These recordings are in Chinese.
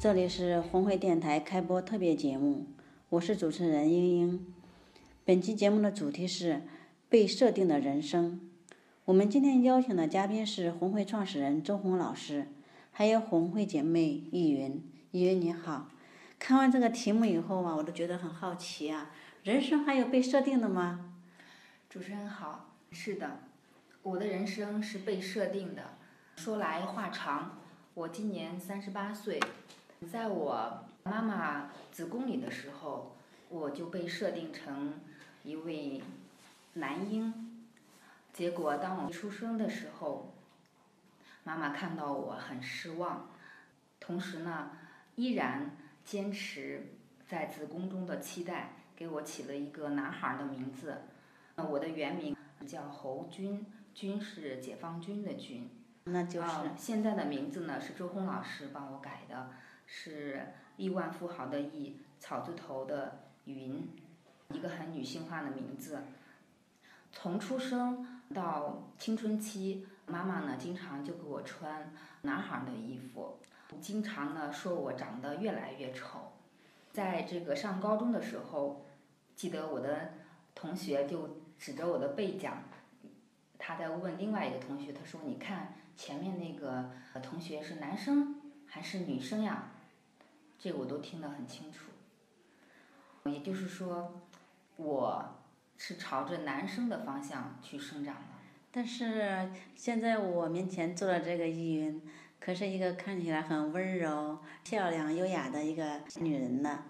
这里是红会电台开播特别节目，我是主持人英英。本期节目的主题是被设定的人生。我们今天邀请的嘉宾是红会创始人周红老师，还有红会姐妹易云。易云你好。看完这个题目以后啊，我都觉得很好奇啊，人生还有被设定的吗？主持人好，是的，我的人生是被设定的。说来话长，我今年三十八岁，在我妈妈子宫里的时候，我就被设定成一位男婴。结果当我出生的时候，妈妈看到我很失望，同时呢，依然。坚持在子宫中的期待，给我起了一个男孩的名字。我的原名叫侯军，军是解放军的军。那就是现在的名字呢，是周红老师帮我改的，是亿万富豪的亿，草字头的云，一个很女性化的名字。从出生到青春期，妈妈呢经常就给我穿男孩的衣服。经常呢说我长得越来越丑，在这个上高中的时候，记得我的同学就指着我的背讲，他在问另外一个同学，他说：“你看前面那个同学是男生还是女生呀？”这个我都听得很清楚。也就是说，我是朝着男生的方向去生长的。但是现在我面前坐的这个依云。可是一个看起来很温柔、漂亮、优雅的一个女人呢。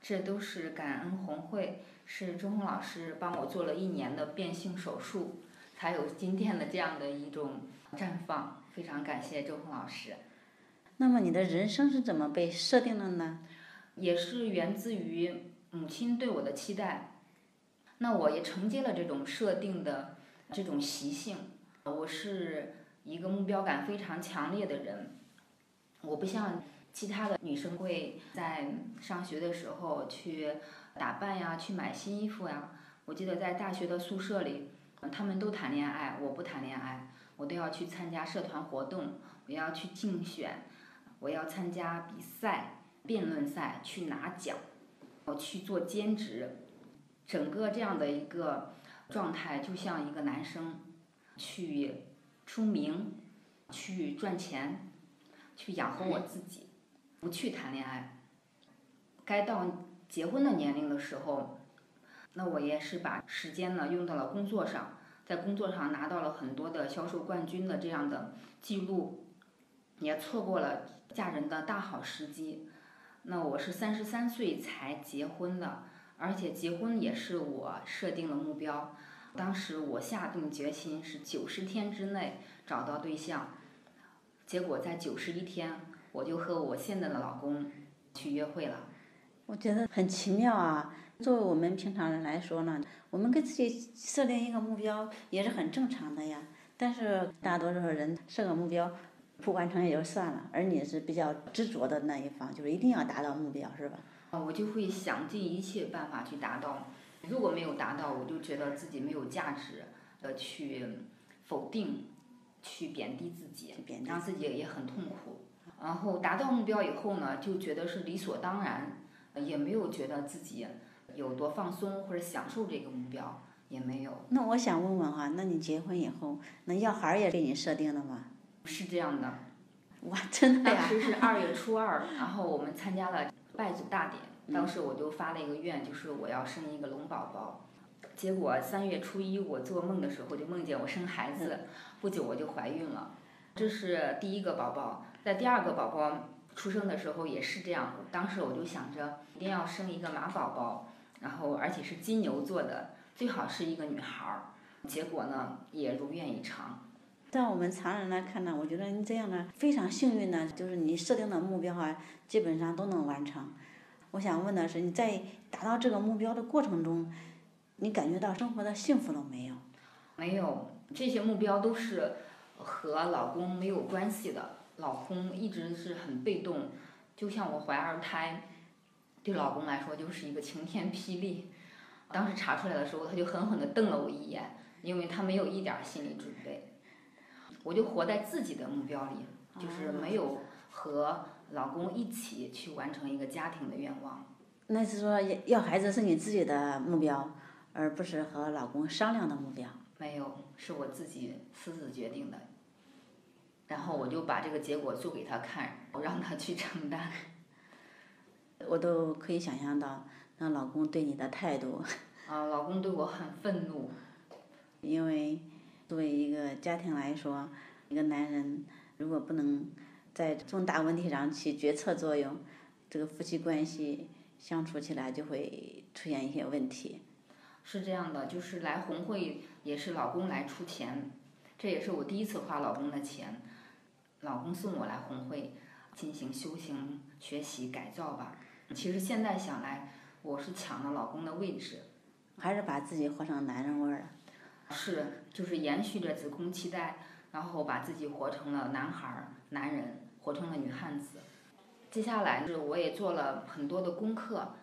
这都是感恩红会，是周红老师帮我做了一年的变性手术，才有今天的这样的一种绽放。非常感谢周红老师。那么你的人生是怎么被设定的呢？也是源自于母亲对我的期待。那我也承接了这种设定的这种习性。我是。一个目标感非常强烈的人，我不像其他的女生会在上学的时候去打扮呀，去买新衣服呀。我记得在大学的宿舍里，他们都谈恋爱，我不谈恋爱，我都要去参加社团活动，我要去竞选，我要参加比赛、辩论赛去拿奖，我去做兼职，整个这样的一个状态就像一个男生去。出名，去赚钱，去养活我自己，不去谈恋爱。该到结婚的年龄的时候，那我也是把时间呢用到了工作上，在工作上拿到了很多的销售冠军的这样的记录，也错过了嫁人的大好时机。那我是三十三岁才结婚的，而且结婚也是我设定了目标。当时我下定决心是九十天之内找到对象，结果在九十一天我就和我现在的老公去约会了。我觉得很奇妙啊！作为我们平常人来说呢，我们给自己设定一个目标也是很正常的呀。但是大多数人设个目标不完成也就算了，而你是比较执着的那一方，就是一定要达到目标，是吧？啊我就会想尽一切办法去达到。如果没有达到，我就觉得自己没有价值，呃，去否定，去贬低自己，让自己也很痛苦。然后达到目标以后呢，就觉得是理所当然，也没有觉得自己有多放松或者享受这个目标，也没有。那我想问问哈，那你结婚以后，那要孩儿也给你设定了吗？是这样的。哇，真的呀！当时是二月初二，然后我们参加了拜祖大典。当时我就发了一个愿，就是我要生一个龙宝宝。结果三月初一我做梦的时候就梦见我生孩子，不久我就怀孕了。这是第一个宝宝，在第二个宝宝出生的时候也是这样。当时我就想着一定要生一个马宝宝，然后而且是金牛座的，最好是一个女孩儿。结果呢也如愿以偿。在我们常人来看呢，我觉得你这样呢非常幸运呢，就是你设定的目标啊，基本上都能完成。我想问的是，你在达到这个目标的过程中，你感觉到生活的幸福了没有？没有，这些目标都是和老公没有关系的。老公一直是很被动，就像我怀二胎，对老公来说就是一个晴天霹雳。当时查出来的时候，他就狠狠地瞪了我一眼，因为他没有一点心理准备。我就活在自己的目标里，就是没有和老公一起去完成一个家庭的愿望。那是说要要孩子是你自己的目标，而不是和老公商量的目标。没有，是我自己私自决定的。然后我就把这个结果做给他看，我让他去承担。我都可以想象到，那老公对你的态度。啊，老公对我很愤怒。因为作为一个家庭来说，一个男人如果不能在重大问题上起决策作用，这个夫妻关系相处起来就会出现一些问题。是这样的，就是来红会也是老公来出钱，这也是我第一次花老公的钱。老公送我来红会进行修行、学习、改造吧。其实现在想来，我是抢了老公的位置，还是把自己活成男人味儿了。是，就是延续着子宫期待，然后把自己活成了男孩儿、男人，活成了女汉子。接下来是我也做了很多的功课，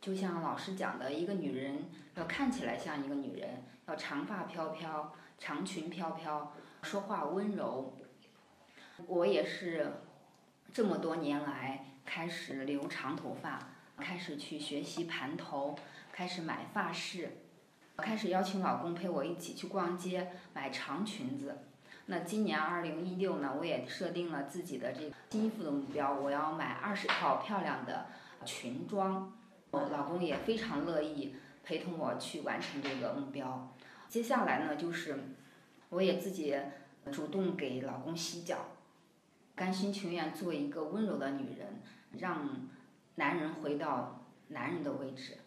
就像老师讲的，一个女人要看起来像一个女人，要长发飘飘、长裙飘飘，说话温柔。我也是这么多年来开始留长头发，开始去学习盘头，开始买发饰，开始邀请老公陪我一起去逛街买长裙子。那今年二零一六呢，我也设定了自己的这个新衣服的目标，我要买二十套漂亮的裙装。我老公也非常乐意陪同我去完成这个目标。接下来呢，就是我也自己主动给老公洗脚。甘心情愿做一个温柔的女人，让男人回到男人的位置，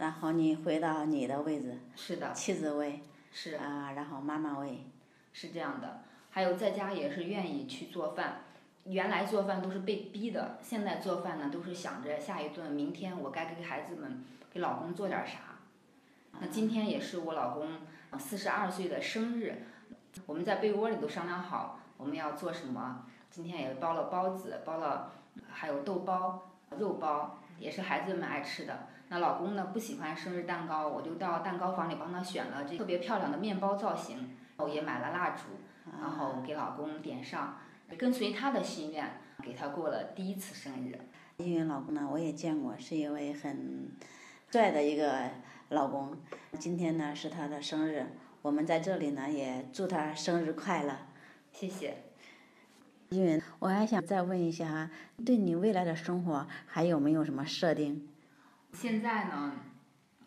然后你回到你的位置，是的，妻子位，是啊，然后妈妈位，是这样的。还有在家也是愿意去做饭，原来做饭都是被逼的，现在做饭呢都是想着下一顿，明天我该给孩子们、给老公做点啥。那今天也是我老公四十二岁的生日，我们在被窝里都商量好。我们要做什么？今天也包了包子，包了，还有豆包、肉包，也是孩子们爱吃的。那老公呢不喜欢生日蛋糕，我就到蛋糕房里帮他选了这特别漂亮的面包造型，然后也买了蜡烛，然后给老公点上，跟随他的心愿，给他过了第一次生日。因为老公呢，我也见过，是一位很帅的一个老公。今天呢是他的生日，我们在这里呢也祝他生日快乐。谢谢，因为我还想再问一下哈，对你未来的生活还有没有什么设定？现在呢，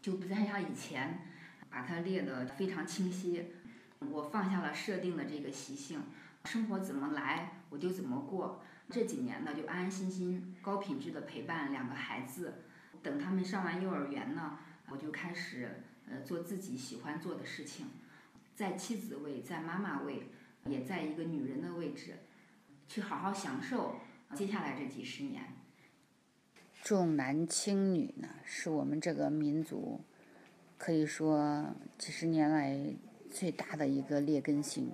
就不再像以前，把它列得非常清晰。我放下了设定的这个习性，生活怎么来我就怎么过。这几年呢，就安安心心、高品质的陪伴两个孩子。等他们上完幼儿园呢，我就开始呃做自己喜欢做的事情，在妻子位，在妈妈位。也在一个女人的位置，去好好享受接下来这几十年。重男轻女呢，是我们这个民族可以说几十年来最大的一个劣根性。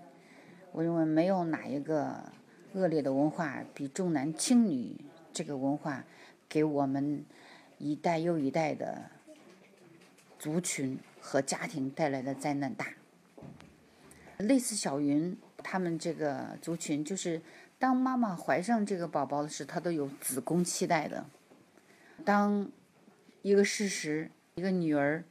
我认为没有哪一个恶劣的文化比重男轻女这个文化给我们一代又一代的族群和家庭带来的灾难大。类似小云。他们这个族群，就是当妈妈怀上这个宝宝的时候，她都有子宫期待的。当一个事实，一个女儿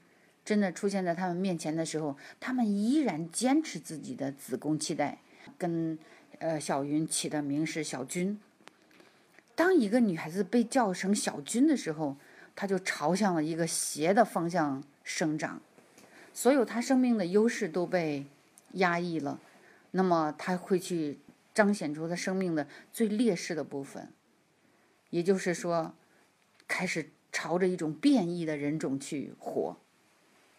真的出现在他们面前的时候，他们依然坚持自己的子宫期待，跟呃小云起的名是小军。当一个女孩子被叫成小军的时候，她就朝向了一个邪的方向生长，所有她生命的优势都被压抑了。那么她会去彰显出他生命的最劣势的部分，也就是说，开始朝着一种变异的人种去活。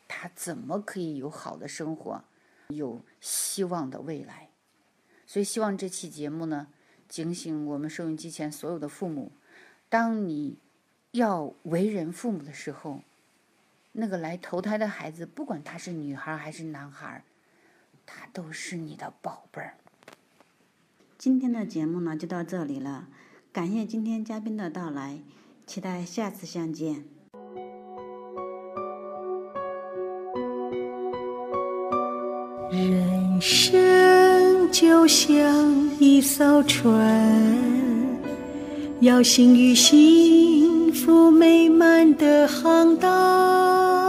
他怎么可以有好的生活？有希望的未来。所以，希望这期节目呢，警醒我们收音机前所有的父母：当你要为人父母的时候，那个来投胎的孩子，不管他是女孩还是男孩，他都是你的宝贝儿。今天的节目呢，就到这里了。感谢今天嘉宾的到来，期待下次相见。人生就像一艘船，要行于幸福美满的航道。